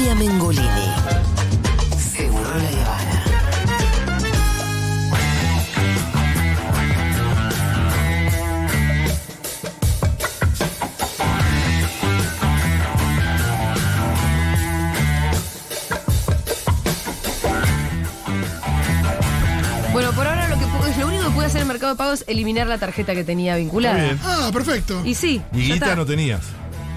Julia Mengolini. Seguro la Habana. Bueno, por ahora lo, que pu- lo único que puede hacer el mercado de pagos es eliminar la tarjeta que tenía vinculada. Muy bien. Ah, perfecto. Y sí, Y ya guita está. no tenías.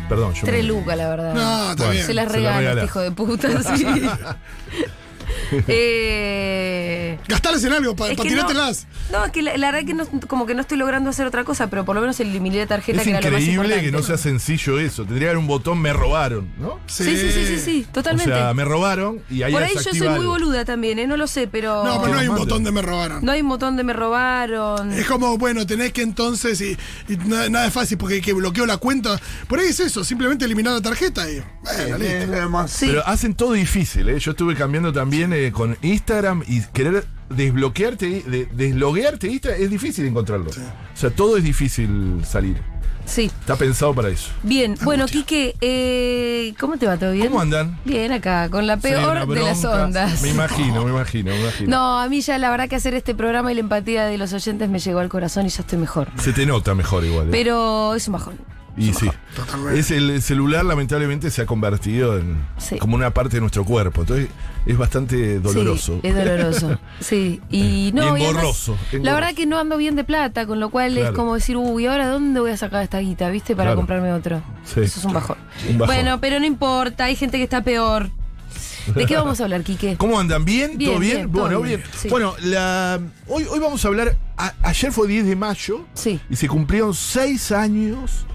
Perdón, yo Tres me- lucas, la verdad. No, está Bueno. bien. Se las regala. este hijo de puta, sí. eh, Gastales en algo, para que tirártelas. No, no, es que la, la verdad que no, como que no estoy logrando hacer otra cosa, pero por lo menos eliminé la tarjeta Es que era lo más increíble importante. que no sea sencillo eso. Tendría que haber un botón me robaron, ¿no? Sí, sí, sí, sí, sí, totalmente. O sea, me robaron y ahí por ahí yo soy muy boluda también, ¿eh? No lo sé, pero. No, pero no hay un botón de me robaron. No hay un botón de me robaron. Es como, bueno, tenés que entonces, y, y nada, nada es fácil porque que bloqueo la cuenta. Por ahí es eso, simplemente eliminar la tarjeta y. Bueno, listo. Sí. Pero hacen todo difícil, ¿eh? Yo estuve cambiando también eh, con Instagram y querer desbloquearte, de- desloguearte Instagram es difícil encontrarlo. O sea, todo es difícil salir. Sí. Está pensado para eso. Bien, bueno, Quique, eh, ¿cómo te va? ¿Todo bien? ¿Cómo andan? Bien, acá, con la Sí, peor de las ondas. Me imagino, me imagino, me imagino. No, a mí ya la verdad que hacer este programa y la empatía de los oyentes me llegó al corazón y ya estoy mejor. Se te nota mejor igual. ¿eh? Pero es un bajón. Y sí. Totalmente. Es el celular lamentablemente se ha convertido en Sí. como una parte de nuestro cuerpo. Entonces es bastante doloroso. Sí, es doloroso. Sí, y no. Y y además, engorroso, la engorroso. verdad que no ando bien de plata, con lo cual es como decir, uy, ¿ahora dónde voy a sacar esta guita, viste? Para Claro. comprarme otro. Sí. Eso es un bajón. Un bajón. Bueno, pero no importa, hay gente que está peor. ¿De qué vamos a hablar, Quique? ¿Cómo andan? ¿Bien? Bien, ¿Todo bien? bien, todo bueno, bien, bien. sí. Bueno, la, hoy, hoy vamos a hablar. a- ayer fue 10 de mayo Sí. y se cumplieron 6 años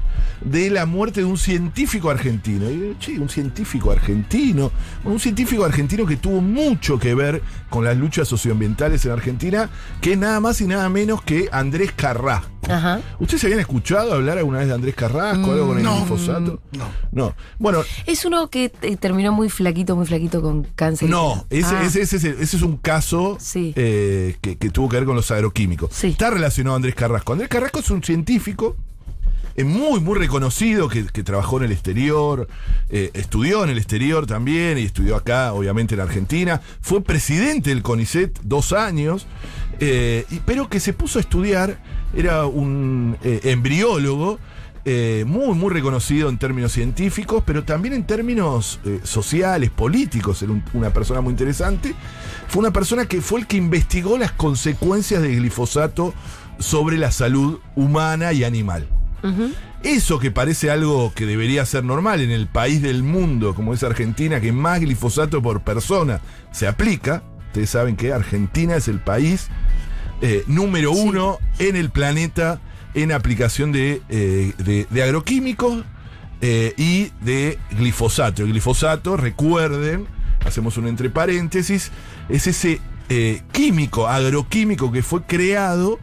de la muerte de un científico argentino. Y digo, che, un científico argentino. Un científico argentino que tuvo mucho que ver con las luchas socioambientales en Argentina, que es nada más y nada menos que Andrés Carrasco. Ajá. ¿Ustedes habían escuchado hablar alguna vez de Andrés Carrasco? ¿Algo con el no, glifosato? no. No. Bueno, Es uno que eh, terminó muy flaquito, muy flaquito con cáncer. no, ese, Ah. ese- ese- ese- ese es un caso Sí. eh, que, que tuvo que ver con los agroquímicos. Sí. Está relacionado a Andrés Carrasco. Andrés Carrasco es un científico muy, muy reconocido que, trabajó en el exterior, eh, estudió en el exterior también y estudió acá, obviamente en Argentina. Fue presidente del CONICET dos años, eh, pero que se puso a estudiar, era un eh, embriólogo. muy, muy reconocido en términos científicos, pero también en términos sociales, políticos, era un- una persona muy interesante. Fue una persona que fue el que investigó las consecuencias del glifosato sobre la salud humana y animal. Eso que parece algo que debería ser normal en el país del mundo como es Argentina, que más glifosato por persona se aplica. Ustedes saben que Argentina es el país eh, número uno en el planeta en aplicación de, eh, de- de agroquímicos eh, y de glifosato. El glifosato, recuerden, hacemos un entre paréntesis, es ese químico, agroquímico que fue creado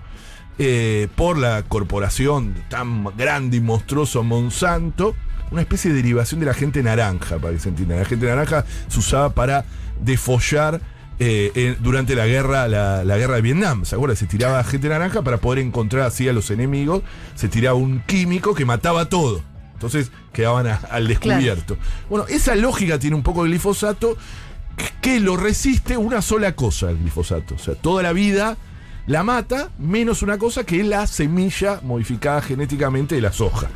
eh, por la corporación tan grande y monstruoso Monsanto, una especie de derivación de la gente naranja, para que se entienda. La gente naranja se usaba para defollar eh, durante la guerra, la, la guerra de Vietnam. ¿Se acuerdan? Se tiraba gente naranja para poder encontrar así a los enemigos. Se tiraba un químico que mataba todo. Entonces quedaban a- al descubierto. Bueno, esa lógica tiene un poco el glifosato que lo resiste una sola cosa, el glifosato. O sea, toda la vida la mata, menos una cosa que es la semilla modificada genéticamente de la soja,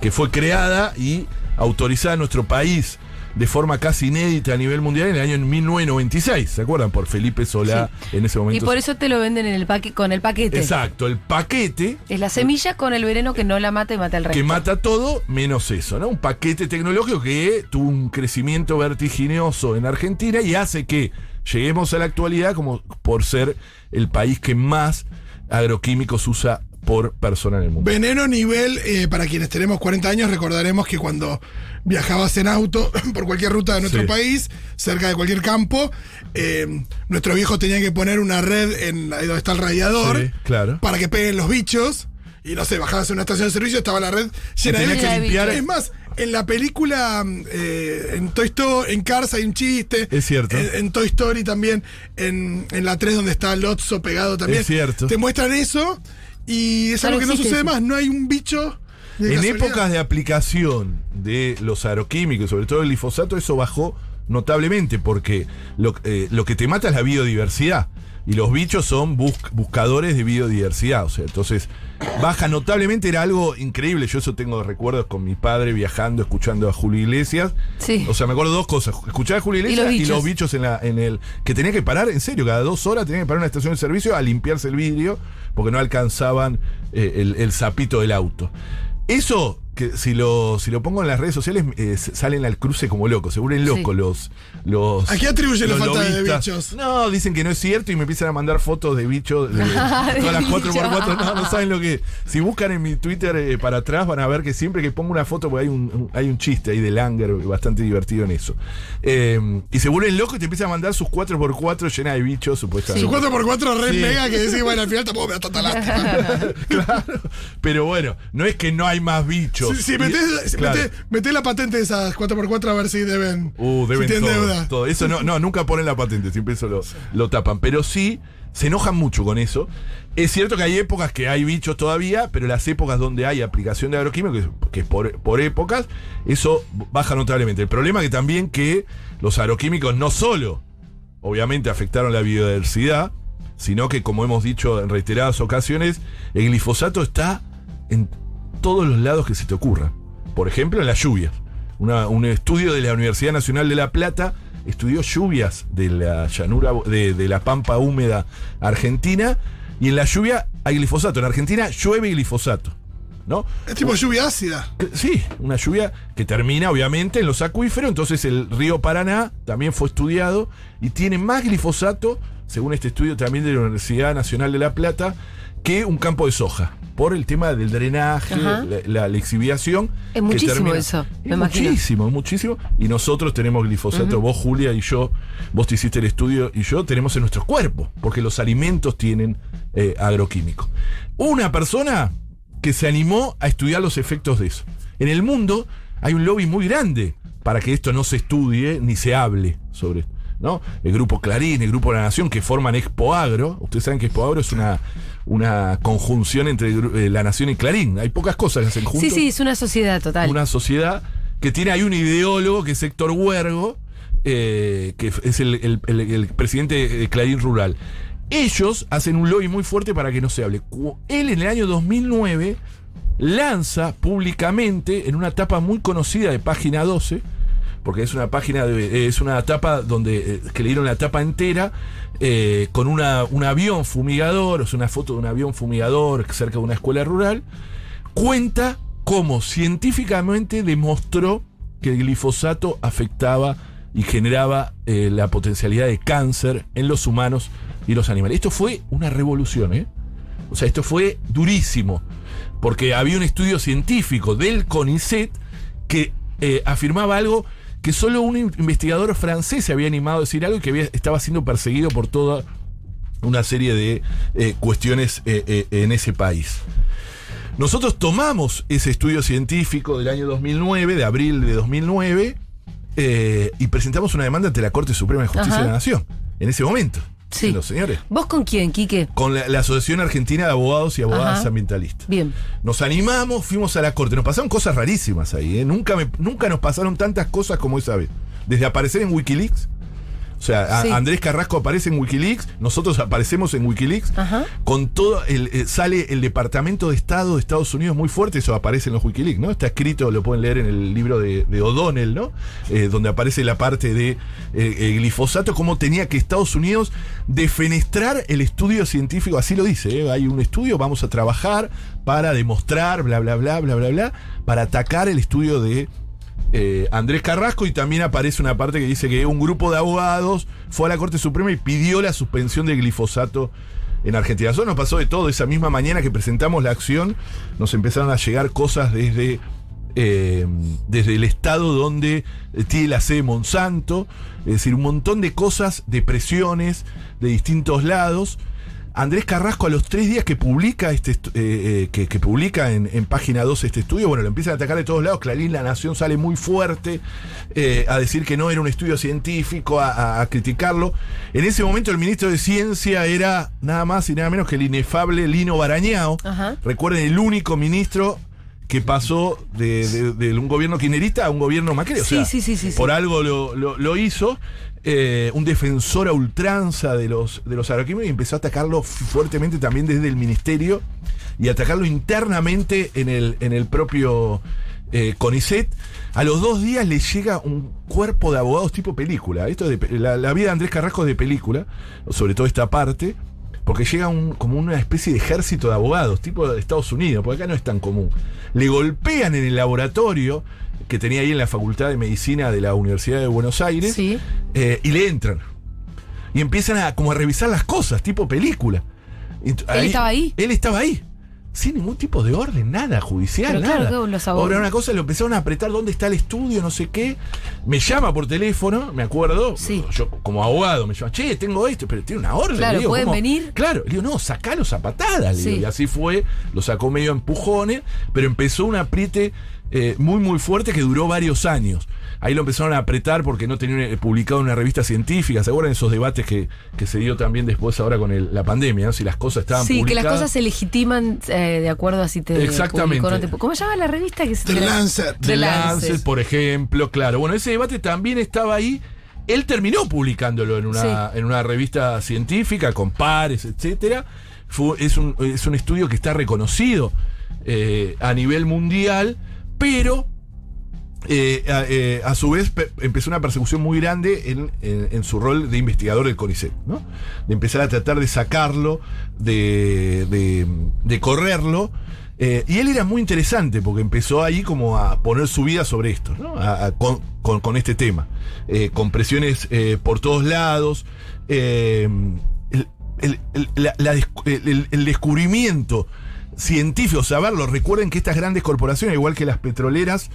que fue creada y autorizada en nuestro país de forma casi inédita a nivel mundial en el año 1996, ¿se acuerdan? Por Felipe Solá en ese Y momento. por eso te lo venden en el paque con el paquete. Exacto, el paquete Es la semilla con el veneno que no la mata y mata el resto. que mata todo menos eso, ¿no? Un paquete tecnológico que tuvo un crecimiento vertiginoso en Argentina y hace que lleguemos a la actualidad como por ser el país que más agroquímicos usa por persona en el mundo. Veneno nivel, eh, para quienes tenemos 40 años, recordaremos que cuando viajabas en auto por cualquier ruta de nuestro Sí. país, cerca de cualquier campo, eh, nuestros viejos tenían que poner una red en ahí donde está el radiador Sí, claro. para que peguen los bichos. Y no sé, bajabas en una estación de servicio, estaba la red llena de limpiar- Es más, en la película, eh, en Toy Story, en Cars hay un chiste. Es cierto. En, en Toy Story también, en, en la 3 donde está Lotso pegado también. Es cierto. Te muestran eso y es algo que no sucede eso. más. No hay un bicho En casualidad. épocas de aplicación de los agroquímicos, sobre todo el glifosato, eso bajó notablemente porque lo, eh, lo que te mata es la biodiversidad. Y los bichos son bus- buscadores de biodiversidad. O sea, entonces baja notablemente, era algo increíble. Yo eso tengo recuerdos con mi padre viajando, escuchando a Julio Iglesias. Sí. O sea, me acuerdo dos cosas. Escuchar a Julio Y los Iglesias y los, bichos. bichos en, la, en el. que tenía que parar, en serio, cada dos horas tenía que parar en una estación de servicio a limpiarse el vidrio porque no alcanzaban eh, el, el zapito del auto. Eso, que si lo, si lo pongo en las redes sociales, eh, salen al cruce como locos, se vuelven locos Sí. los, los. ¿A qué atribuye la los falta de lobistas. bichos? No, dicen que no es cierto y me empiezan a mandar fotos de bichos. De, De todas las 4x4. bichos. No, no saben lo que. Si buscan en mi Twitter eh, para atrás, van a ver que siempre que pongo una foto, porque hay un, un- hay un chiste ahí de Langer bastante divertido en eso. Eh, y se vuelven locos y te empiezan a mandar sus 4x4 llenas de bichos, supuestamente. Su 4x4 re Sí. mega que decís, bueno, al final tampoco me da tanta lástima. claro. Pero bueno, no es que no hay más bichos. Si, si Y- metés, si claro. metés- metés la patente de esas 4x4 a ver si deben. Uh, deben si tienen todo, deuda. todo. Eso no, no, nunca ponen la patente, siempre eso lo, lo tapan. Pero sí, se enojan mucho con eso. Es cierto que hay épocas que hay bichos todavía, pero las épocas donde hay aplicación de agroquímicos, que es, es por, por épocas, eso baja notablemente. El problema que también que los agroquímicos no solo, obviamente, afectaron la biodiversidad, sino que, como hemos dicho en reiteradas ocasiones, el glifosato está en todos los lados que se te ocurra. Por ejemplo, en las lluvias. Una- un estudio de la Universidad Nacional de La Plata estudió lluvias de la llanura, de, de la pampa húmeda argentina, y en la lluvia hay glifosato. En Argentina llueve glifosato. ¿No? Es tipo lluvia ácida. Que- Sí, una lluvia que termina obviamente en los acuíferos, entonces el río Paraná también fue estudiado y tiene más glifosato, según este estudio también de la Universidad Nacional de La Plata, que un campo de soja, por el tema del drenaje, la, la lixiviación. Es muchísimo eso, me Es imagino. muchísimo, muchísimo. Y nosotros tenemos glifosato, vos Julia y yo, vos te hiciste el estudio y yo tenemos en nuestro cuerpo, porque los alimentos tienen eh, agroquímicos. Una persona que se animó a estudiar los efectos de eso. En el mundo hay un lobby muy grande para que esto no se estudie ni se hable sobre esto. ¿no? El grupo Clarín, el grupo La Nación, que forman Expo Agro. Ustedes saben que Expo Agro es una, una conjunción entre eh, La Nación y Clarín. Hay pocas cosas que hacen juntos Sí, sí, es una sociedad total. una sociedad que tiene ahí un ideólogo que es Héctor Huergo, eh, que es el, el- el- el presidente de Clarín Rural. Ellos hacen un lobby muy fuerte para que no se hable. Él en el año 2009 lanza públicamente en una etapa muy conocida de página 12, porque es una página de, es una etapa donde eh, que le dieron la etapa entera eh, con una, un avión fumigador, es una foto de un avión fumigador cerca de una escuela rural, cuenta cómo científicamente demostró que el glifosato afectaba y generaba eh, la potencialidad de cáncer en los humanos y los animales. Esto fue una revolución, ¿eh? O sea, esto fue durísimo, porque había un estudio científico del CONICET que afirmaba algo que solo un investigador francés se había animado a decir algo y que había- estaba siendo perseguido por toda una serie de eh, cuestiones eh, eh, en ese país. Nosotros tomamos ese estudio científico del año 2009, de abril de 2009, eh, y presentamos una demanda ante la Corte Suprema de Justicia Ajá. de la Nación, en ese momento. Sí. Los señores. ¿Vos con quién, Quique? Con la, la Asociación Argentina de Abogados y Abogadas Ajá. Ambientalistas. Bien. Nos animamos, fuimos a la corte. Nos pasaron cosas rarísimas ahí. ¿eh? Nunca, me- nunca nos pasaron tantas cosas como esa vez. Desde aparecer en Wikileaks. O sea, Sí. Andrés Carrasco aparece en Wikileaks, nosotros aparecemos en Wikileaks. Ajá. Con todo, el, eh, sale el Departamento de Estado de Estados Unidos muy fuerte, eso aparece en los Wikileaks, ¿no? Está escrito, lo pueden leer en el libro de, de O'Donnell, ¿no? Eh, donde aparece la parte de eh, glifosato, cómo tenía que Estados Unidos defenestrar el estudio científico, así lo dice, ¿eh? hay un estudio, vamos a trabajar para demostrar, bla, bla, bla, bla, bla, bla, para atacar el estudio de eh, Andrés Carrasco y también aparece una parte que dice que un grupo de abogados fue a la Corte Suprema y pidió la suspensión del glifosato en Argentina. Eso nos pasó de todo. Esa misma mañana que presentamos la acción, nos empezaron a llegar cosas desde, eh, desde el estado donde tiene la sede Monsanto, es decir, un montón de cosas, de presiones de distintos lados. Andrés Carrasco a los tres días que publica este eh, eh, que, que publica en, en página 2 este estudio, bueno, lo empiezan a atacar de todos lados. Clarín La Nación sale muy fuerte eh, a decir que no era un estudio científico, a, a- a criticarlo. En ese momento el ministro de Ciencia era nada más y nada menos que el inefable Lino Barañao. Recuerden, el único ministro que pasó de, de- de un gobierno kirchnerista a un gobierno macri. O Sí, sea, sí, sí, sí. Por algo lo, lo- lo hizo. eh, un defensor a ultranza de los, de los y empezó a atacarlo fuertemente también desde el ministerio y atacarlo internamente en el, en el propio eh, CONICET. A los dos días le llega un cuerpo de abogados tipo película. Esto de, la, la vida de Andrés Carrasco es de película, sobre todo esta parte. Porque llega un, como una especie de ejército de abogados, tipo de Estados Unidos, porque acá no es tan común. Le golpean en el laboratorio que tenía ahí en la Facultad de Medicina de la Universidad de Buenos Aires Sí. eh, y le entran. Y empiezan a como a revisar las cosas, tipo película. ¿Él estaba ahí? Él estaba ahí. Sin ningún tipo de orden, nada, judicial, Pero nada. claro, los Ahora una cosa, lo empezaron a apretar dónde está el estudio, no sé qué. Me llama por teléfono, me acuerdo. Sí. Yo como abogado me llama, che, tengo esto, pero tiene una orden. Claro, Le digo, ¿pueden ¿cómo? venir? Claro, le digo, no, sacalos a patadas. le digo, y así fue, lo sacó medio a empujones, pero empezó un apriete eh, muy, muy fuerte que duró varios años. Ahí lo empezaron a apretar porque no tenían eh, publicado en una revista científica. ¿Se acuerdan esos debates que, que se dio también después ahora con el- la pandemia? ¿no? Si las cosas estaban Sí, que publicadas. las cosas se legitiman eh, de acuerdo a si te Exactamente. publicó o no te pu- ¿Cómo se llama la revista que se The te- Lancet. The The Lancet, Lancet. por ejemplo, claro. Bueno, ese debate también estaba ahí. Él terminó publicándolo en una, en una revista científica con pares, etcétera. Fue- es, un, es un estudio que está reconocido eh, a nivel mundial, pero eh, a, eh, a su vez pe- empezó una persecución muy grande en, en- su rol de investigador del CONICET, ¿no? De empezar a tratar de sacarlo, de, de- correrlo. eh, y él era muy interesante porque empezó ahí como a poner su vida sobre esto, ¿no? Con, con- este tema. Con presiones por todos lados. el, el- el descubrimiento científico, saberlo. Recuerden que estas grandes corporaciones, igual que las petroleras,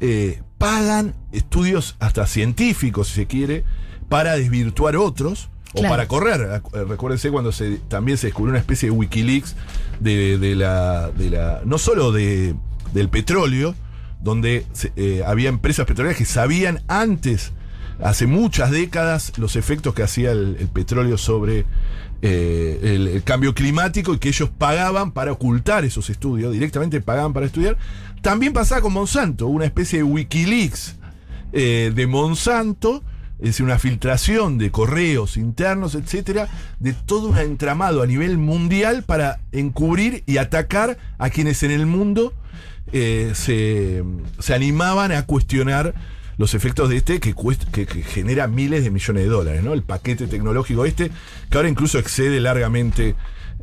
eh, pagan estudios hasta científicos, si se quiere, para desvirtuar otros o Claro. para correr. Eh, Recuérdense cuando se, también se descubrió una especie de Wikileaks de, de la, de la. no solo de, del petróleo, donde se- eh, había empresas petroleras que sabían antes, hace muchas décadas, los efectos que hacía el, petróleo sobre eh, el, el cambio climático y que ellos pagaban para ocultar esos estudios, directamente pagaban para estudiar. También pasaba con Monsanto, una especie de Wikileaks eh, de Monsanto, es decir, una filtración de correos internos, etcétera, de todo un entramado a nivel mundial para encubrir y atacar a quienes en el mundo eh, se, se animaban a cuestionar los efectos de este que, cuest- que, que genera miles de millones de dólares, ¿no? El paquete tecnológico este, que ahora incluso excede largamente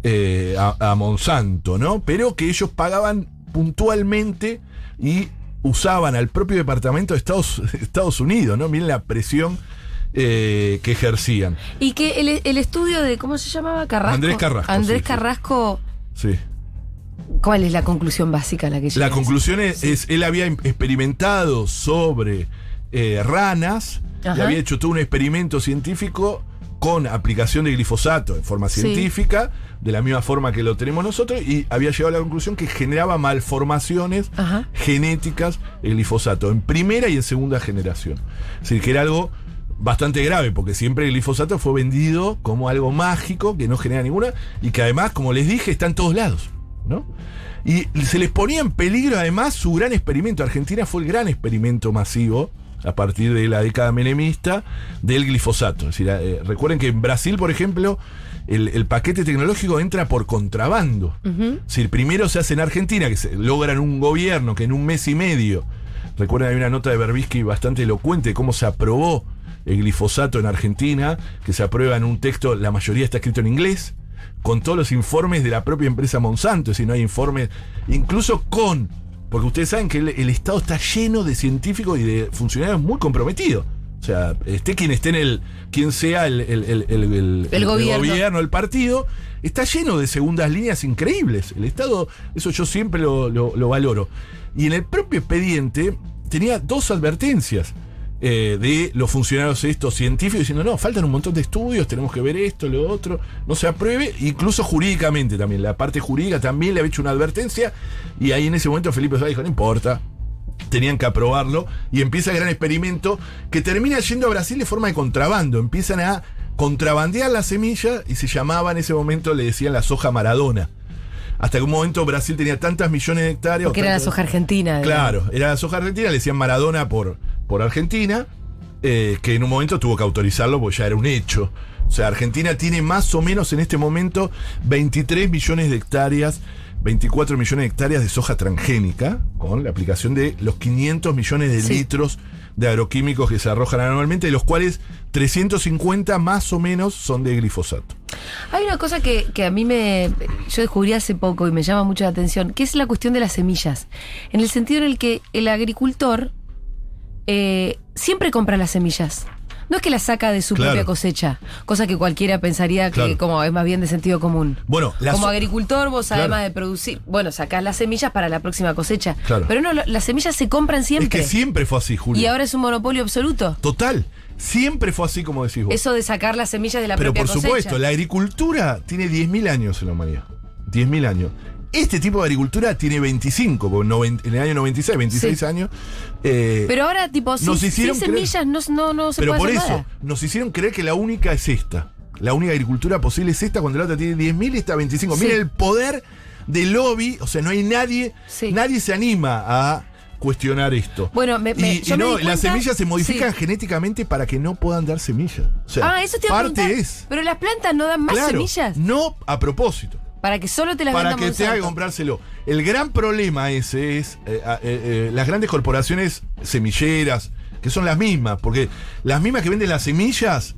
eh, a, a Monsanto, ¿no? Pero que ellos pagaban puntualmente y usaban al propio departamento de Estados, Estados Unidos, ¿no? Miren la presión eh, que ejercían. Y que el, el estudio de, ¿cómo se llamaba? Carrasco. Andrés Carrasco, Andrés sí. Carrasco, Sí. ¿Cuál es la conclusión básica a la que llega? La conclusión es, es, él había em- experimentado sobre eh, ranas y había hecho todo un experimento científico con aplicación de glifosato en forma Sí. científica, de la misma forma que lo tenemos nosotros, y había llegado a la conclusión que generaba malformaciones Ajá. genéticas el glifosato en primera y en segunda generación. Es decir, que era algo bastante grave, porque siempre el glifosato fue vendido como algo mágico, que no genera ninguna, y que además, como les dije, está en todos lados. ¿No? Y se les ponía en peligro además su gran experimento. Argentina fue el gran experimento masivo a partir de la década menemista del glifosato. Es decir, eh, recuerden que en Brasil, por ejemplo, el, el paquete tecnológico entra por contrabando. Es decir, primero se hace en Argentina, que se logran un gobierno que en un mes y medio, recuerden, hay una nota de Berbisky bastante elocuente de cómo se aprobó el glifosato en Argentina, que se aprueba en un texto, la mayoría está escrito en inglés, con todos los informes de la propia empresa Monsanto, decir, no hay informes, incluso con, porque ustedes saben que el, el Estado está lleno de científicos y de funcionarios muy comprometidos. O sea, esté quien esté en el, quien sea el, el- el- el- el- El gobierno. gobierno, el partido, está lleno de segundas líneas increíbles. El Estado, eso yo siempre lo, lo- lo valoro. Y en el propio expediente tenía dos advertencias eh, de los funcionarios estos científicos diciendo, no, faltan un montón de estudios, tenemos que ver esto, lo otro, no se apruebe, incluso jurídicamente también, la parte jurídica también le había hecho una advertencia, y ahí en ese momento Felipe Solá dijo, no importa, tenían que aprobarlo y empieza el gran experimento que termina yendo a Brasil de forma de contrabando. Empiezan a contrabandear la semilla y se llamaba en ese momento, le decían la soja Maradona. hasta que un momento Brasil tenía tantas millones de hectáreas. Porque era la soja argentina. digamos. Claro, era la soja argentina, le decían Maradona por, por Argentina, eh, que en un momento tuvo que autorizarlo porque ya era un hecho. O sea, Argentina tiene más o menos en este momento 23 millones de hectáreas, 24 millones de hectáreas de soja transgénica, con la aplicación de los 500 millones de Sí. litros de agroquímicos que se arrojan anualmente, de los cuales 350 más o menos son de glifosato. Hay una cosa que, que a mí me. Yo descubrí hace poco y me llama mucho la atención, que es la cuestión de las semillas. En el sentido en el que el agricultor eh, siempre compra las semillas. No es que las saca de su Claro. propia cosecha, cosa que cualquiera pensaría que como es más bien de sentido común. Bueno, la como agricultor, vos Claro. además de producir, bueno, sacás las semillas para la próxima cosecha. Claro. Pero no, las semillas se compran Es siempre. que siempre fue así, Julio. y ahora es un monopolio absoluto. Total, siempre fue así como decís vos. Eso de sacar las semillas de la Pero propia por cosecha. supuesto, la agricultura tiene 10.000 años en la humanidad. 10.000 años. Este tipo de agricultura tiene 25, porque noven- en el año 96, 26 Sí. años. eh, Pero ahora, tipo, sin, sin semillas no, no, no se pero puede por hacer eso, nada. nos hicieron creer que la única es esta. La única agricultura posible es esta, cuando la otra tiene 10.000 y esta 25. Sí. Miren el poder del lobby, o sea, no hay nadie, Sí. nadie se anima a cuestionar esto. Bueno, me- me- y, yo y me no, las semillas se modifican sí. genéticamente para que no puedan dar semillas. O sea, Ah, eso te a parte es. Pero las plantas no dan más Claro, semillas. No a propósito. Para que solo te las Para que que Monsanto. comprárselo. El gran problema ese es eh, eh, eh, las grandes corporaciones semilleras, que son las mismas, porque las mismas que venden las semillas,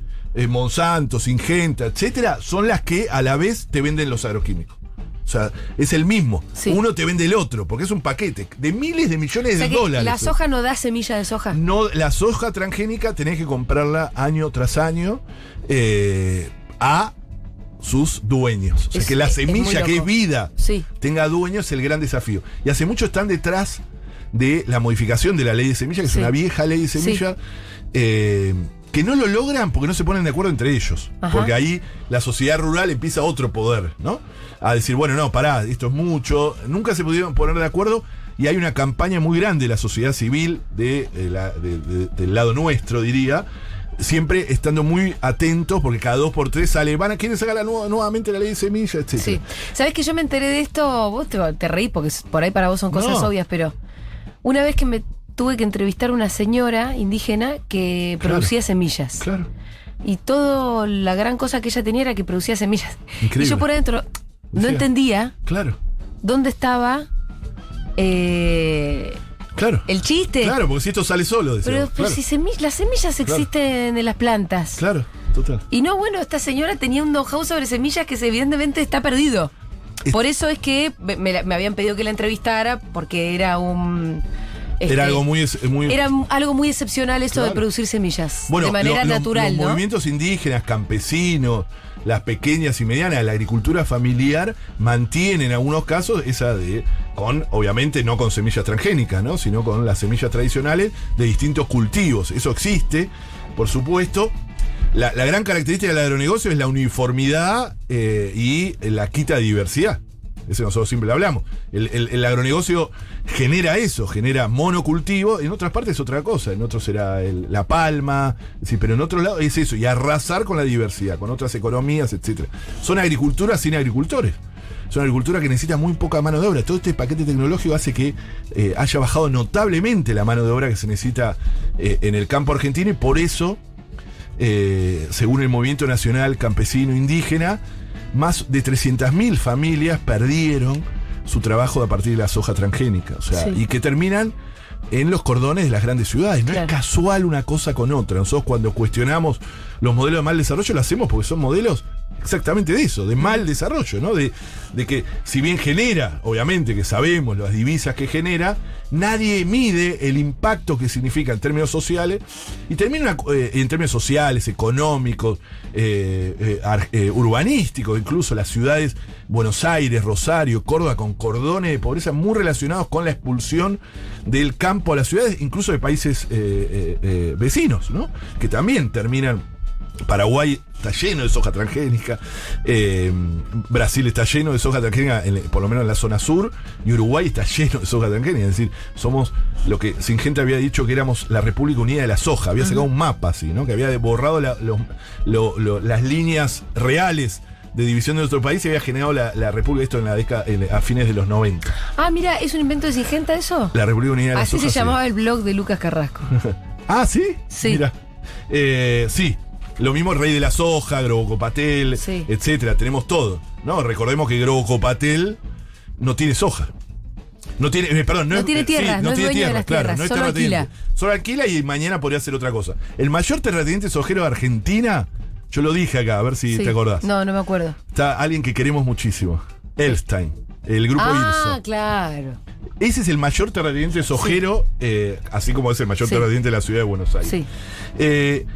Monsanto, Singenta, etcétera, son las que a la vez te venden los agroquímicos. O sea, es el mismo. Sí. Uno te vende el otro, porque es un paquete de miles de millones O sea de dólares. la soja no da semilla de soja. No, la soja transgénica tenés que comprarla año tras año eh, a sus dueños. O sea, Es- que la es semilla, que es vida, Sí. tenga dueños es el gran desafío. Y hace mucho están detrás de la modificación de la ley de semilla, que Sí. es una vieja ley de semilla, eh, que no lo logran porque no se ponen de acuerdo entre ellos. Ajá. Porque ahí la sociedad rural empieza otro poder, ¿no? A decir, bueno, no, pará, esto es mucho. Nunca se pudieron poner de acuerdo. Y hay una campaña muy grande de la sociedad civil, de, eh, la- de- de- del lado nuestro, diría, siempre estando muy atentos, porque cada dos por tres sale, van a quieren sacar la nueva- nuevamente la ley de semilla, etc. Sí. ¿Sabes que yo me enteré de esto? Vos te, te reís porque por ahí para vos son cosas No. obvias, pero una vez que me tuve que entrevistar a una señora indígena que Claro. producía semillas. Claro. Y toda la gran cosa que ella tenía era que producía semillas. Increíble. Y yo por adentro no entendía Claro, dónde estaba eh, claro. el chiste. Claro, porque si esto sale solo, Pero, decíamos. pero claro, si semi- las semillas existen en las plantas. claro, total. Y no, bueno, esta señora tenía un know-how sobre semillas que evidentemente está perdido. Es- Por eso es que me, habían pedido que la entrevistara porque era un... este, Era algo muy... muy Era algo muy excepcional esto de producir semillas. bueno, de manera lo- lo- natural, los ¿no? movimientos indígenas, campesinos, las pequeñas y medianas, la agricultura familiar, mantienen en algunos casos esa de, con, obviamente no con semillas transgénicas, ¿no? Sino con las semillas tradicionales de distintos cultivos. Eso existe, por supuesto. La, la gran característica del agronegocio es la uniformidad eh, y la quita de diversidad. Eso nosotros siempre lo hablamos. El, agronegocio genera eso, genera monocultivo. En otras partes es otra cosa. En otros será la palma. Sí, pero en otros lados es eso. Y arrasar con la diversidad, con otras economías, etc. Son agriculturas sin agricultores. Son agricultura que necesita muy poca mano de obra. Todo este paquete tecnológico hace que eh, haya bajado notablemente la mano de obra que se necesita eh, en el campo argentino y por eso eh, según el Movimiento Nacional Campesino Indígena, más de 300.000 familias perdieron su trabajo a partir de la soja transgénica. O sea, Sí. y que terminan en los cordones de las grandes ciudades. No Claro. es casual una cosa con otra. Nosotros cuando cuestionamos los modelos de mal desarrollo lo hacemos porque son modelos exactamente de eso, de mal desarrollo, ¿no? De, de que si bien genera, obviamente que sabemos las divisas que genera, nadie mide el impacto que significa en términos sociales y termina eh, en términos sociales, económicos, eh, eh, urbanísticos, incluso las ciudades Buenos Aires, Rosario, Córdoba, con cordones de pobreza muy relacionados con la expulsión del campo a las ciudades, incluso de países vecinos, ¿no? Que también terminan Paraguay está lleno de soja transgénica, eh, Brasil está lleno de soja transgénica, en- por lo menos en la zona sur, y Uruguay está lleno de soja transgénica. Es decir, somos lo que Singenta había dicho que éramos la República Unida de la Soja, había sacado un mapa así, ¿no? Que había borrado la- los- lo- lo- las líneas reales de división de nuestro país se había generado la, la República, esto en la década, en- a fines de los 90. Ah, mira, ¿es un invento de Singenta eso? La República Unida de la Así se sí. llamaba el blog de Lucas Carrasco. Ah, ¿sí? Sí. Mira. Eh, sí. Lo mismo el rey de la soja, Grobo Patel, Sí. etcétera. Tenemos todo. ¿no? Recordemos que Grobo Patel no tiene soja. No tiene, eh, perdón, No tiene tierras, no es dueño de las tierras, no es solo alquila. Solo alquila y mañana podría hacer otra cosa. El mayor terrateniente sojero de Argentina, yo lo dije acá, a ver si Sí. te acordás. No, no me acuerdo. Está alguien que queremos muchísimo. Elstein, el grupo Ah, claro. Ese es el mayor terrateniente sojero, eh, así como es el mayor Sí. terrateniente de la ciudad de Buenos Aires. Sí. Eh.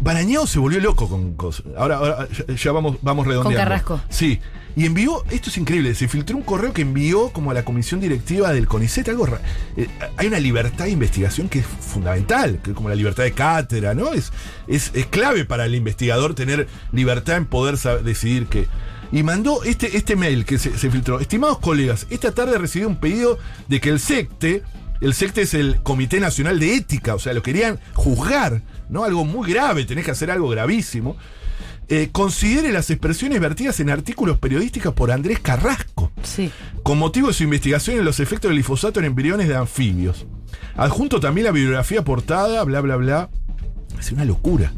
Barañao se volvió loco con cosas. Ahora, ahora ya, ya vamos, vamos redondeando. Carrasco. Sí. Y envió, esto es increíble, se filtró un correo que envió como a la comisión directiva del CONICET, algo eh, hay una libertad de investigación que es fundamental, que es como la libertad de cátedra, ¿no? Es, es, es clave para el investigador tener libertad en poder decidir qué. Y mandó este, este mail que se, se filtró. Estimados colegas, esta tarde recibí un pedido de que el SECTE, el SECTE es el Comité Nacional de Ética, o sea, lo querían juzgar, ¿no? Algo muy grave, tenés que hacer algo gravísimo. Eh, considere las expresiones vertidas en artículos periodísticos por Andrés Carrasco, Sí. con motivo de su investigación en los efectos del glifosato en embriones de anfibios. Adjunto también la bibliografía portada, bla, bla, bla. Es una locura.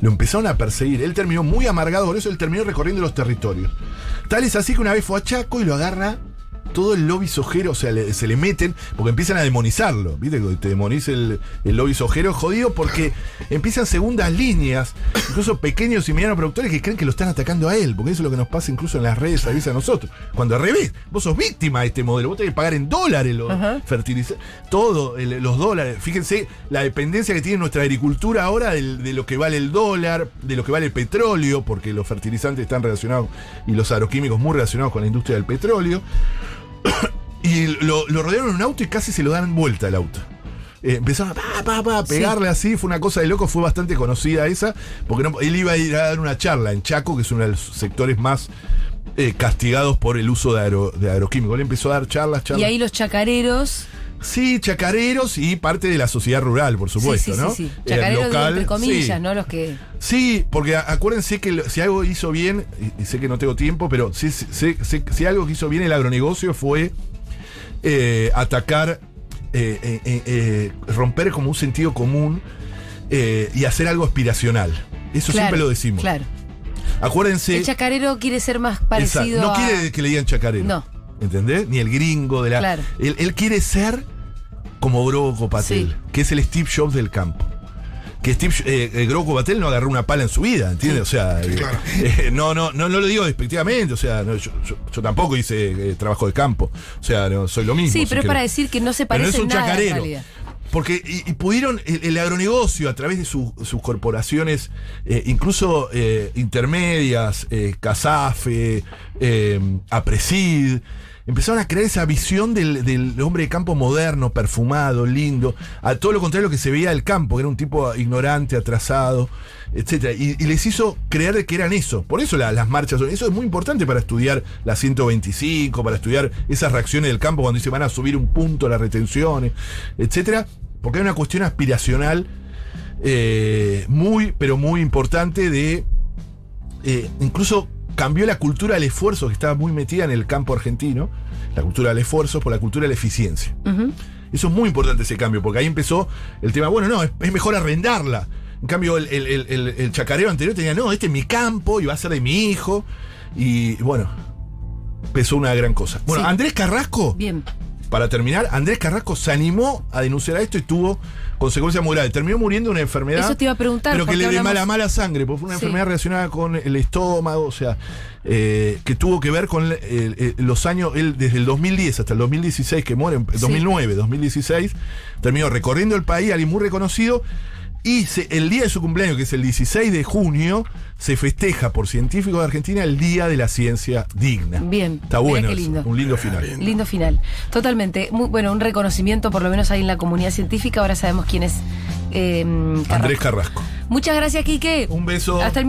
Lo empezaron a perseguir. Él terminó muy amargado, por eso él terminó recorriendo los territorios. Tal es así que una vez fue a Chaco y lo agarra todo el lobby sojero, o sea, le- se le meten, porque empiezan a demonizarlo, ¿viste? Te demoniza el, el lobby sojero, jodido, porque empiezan segundas líneas, incluso pequeños y medianos productores que creen que lo están atacando a él, porque eso es lo que nos pasa incluso en las redes a veces a nosotros. Cuando al revés, vos sos víctima de este modelo, vos tenés que pagar en dólares los fertilizantes, todo, el- los dólares. Fíjense la dependencia que tiene nuestra agricultura ahora del- de lo que vale el dólar, de lo que vale el petróleo, porque los fertilizantes están relacionados y los agroquímicos muy relacionados con la industria del petróleo. Y lo, lo rodearon en un auto y casi se lo dan vuelta el auto. Eh, empezaron a, pa, pa, pa, a pegarle así, fue una cosa de loco, fue bastante conocida esa, porque no- él iba a ir a dar una charla en Chaco, que es uno de los sectores más eh, castigados por el uso de, agro- de agroquímicos. Él empezó a dar charlas, charlas. Y ahí los chacareros. Sí, chacareros y parte de la sociedad rural, por supuesto, sí, sí, ¿no? sí, sí. Eh, Chacareros local, entre comillas, sí. ¿no? Los que. Sí, porque acuérdense que si algo hizo bien, y, sé que no tengo tiempo, pero sí, si algo que hizo bien el agronegocio fue eh, atacar, eh, eh, romper como un sentido común y hacer algo aspiracional. Eso Claro, siempre lo decimos. Claro. Acuérdense. El chacarero quiere ser más Exacto. parecido No a. quiere que le digan chacarero. No. ¿Entendés? Ni el gringo de la. Claro. Él, él quiere ser como Groco Patel, Sí. que es el Steve Jobs del campo. Que Steve eh, eh, Groco Patel no agarró una pala en su vida, ¿entiendes? O sea, eh, claro. eh, no, no, no, no lo digo despectivamente, o sea, no, yo, yo- yo tampoco hice eh, trabajo de campo. O sea, no, soy lo mismo. Sí, pero es para decir que no se Pero no parece es un nada en chacarero. realidad. Porque y, y pudieron, el, el agronegocio a través de su- sus corporaciones, eh, incluso eh, intermedias, eh, Casafe, eh, Apresid, empezaron a crear esa visión del, hombre de campo moderno, perfumado, lindo, a todo lo contrario de lo que se veía del campo, que era un tipo ignorante, atrasado, etcétera y, les hizo creer que eran eso. Por eso la- las marchas, eso es muy importante para estudiar la 125, para estudiar esas reacciones del campo cuando dice van a subir un punto las retenciones, etcétera, porque hay una cuestión aspiracional eh, muy, pero muy importante de eh, incluso cambió la cultura del esfuerzo que estaba muy metida en el campo argentino, la cultura del esfuerzo por la cultura de la eficiencia. Eso es muy importante ese cambio, porque ahí empezó el tema, bueno, no, es, es mejor arrendarla. En cambio, el, el- el- chacarero anterior tenía, no, este es mi campo y va a ser de mi hijo. Y bueno, empezó una gran cosa. Bueno, Sí. Andrés Carrasco, Bien. Para terminar, Andrés Carrasco se animó a denunciar a esto y tuvo consecuencias muy graves. Terminó muriendo de una enfermedad. Eso te iba a preguntar, Pero que le hablamos- mala, mala sangre, porque fue una Sí. enfermedad relacionada con el estómago, o sea, eh, que tuvo que ver con eh, eh, los años, él desde el 2010 hasta el 2016, que muere, en Sí. 2009, 2016, terminó recorriendo el país, alguien muy reconocido. Y se- el día de su cumpleaños, que es el 16 de junio, se festeja por científicos de Argentina el Día de la Ciencia Digna. Bien. Está bueno, qué eso, lindo. un lindo final. Lindo final. Totalmente. Muy, bueno, un reconocimiento por lo menos ahí en la comunidad científica. Ahora sabemos quién es eh, Carrasco. Andrés Carrasco. Muchas gracias, Quique. Un beso. Hasta el miércoles.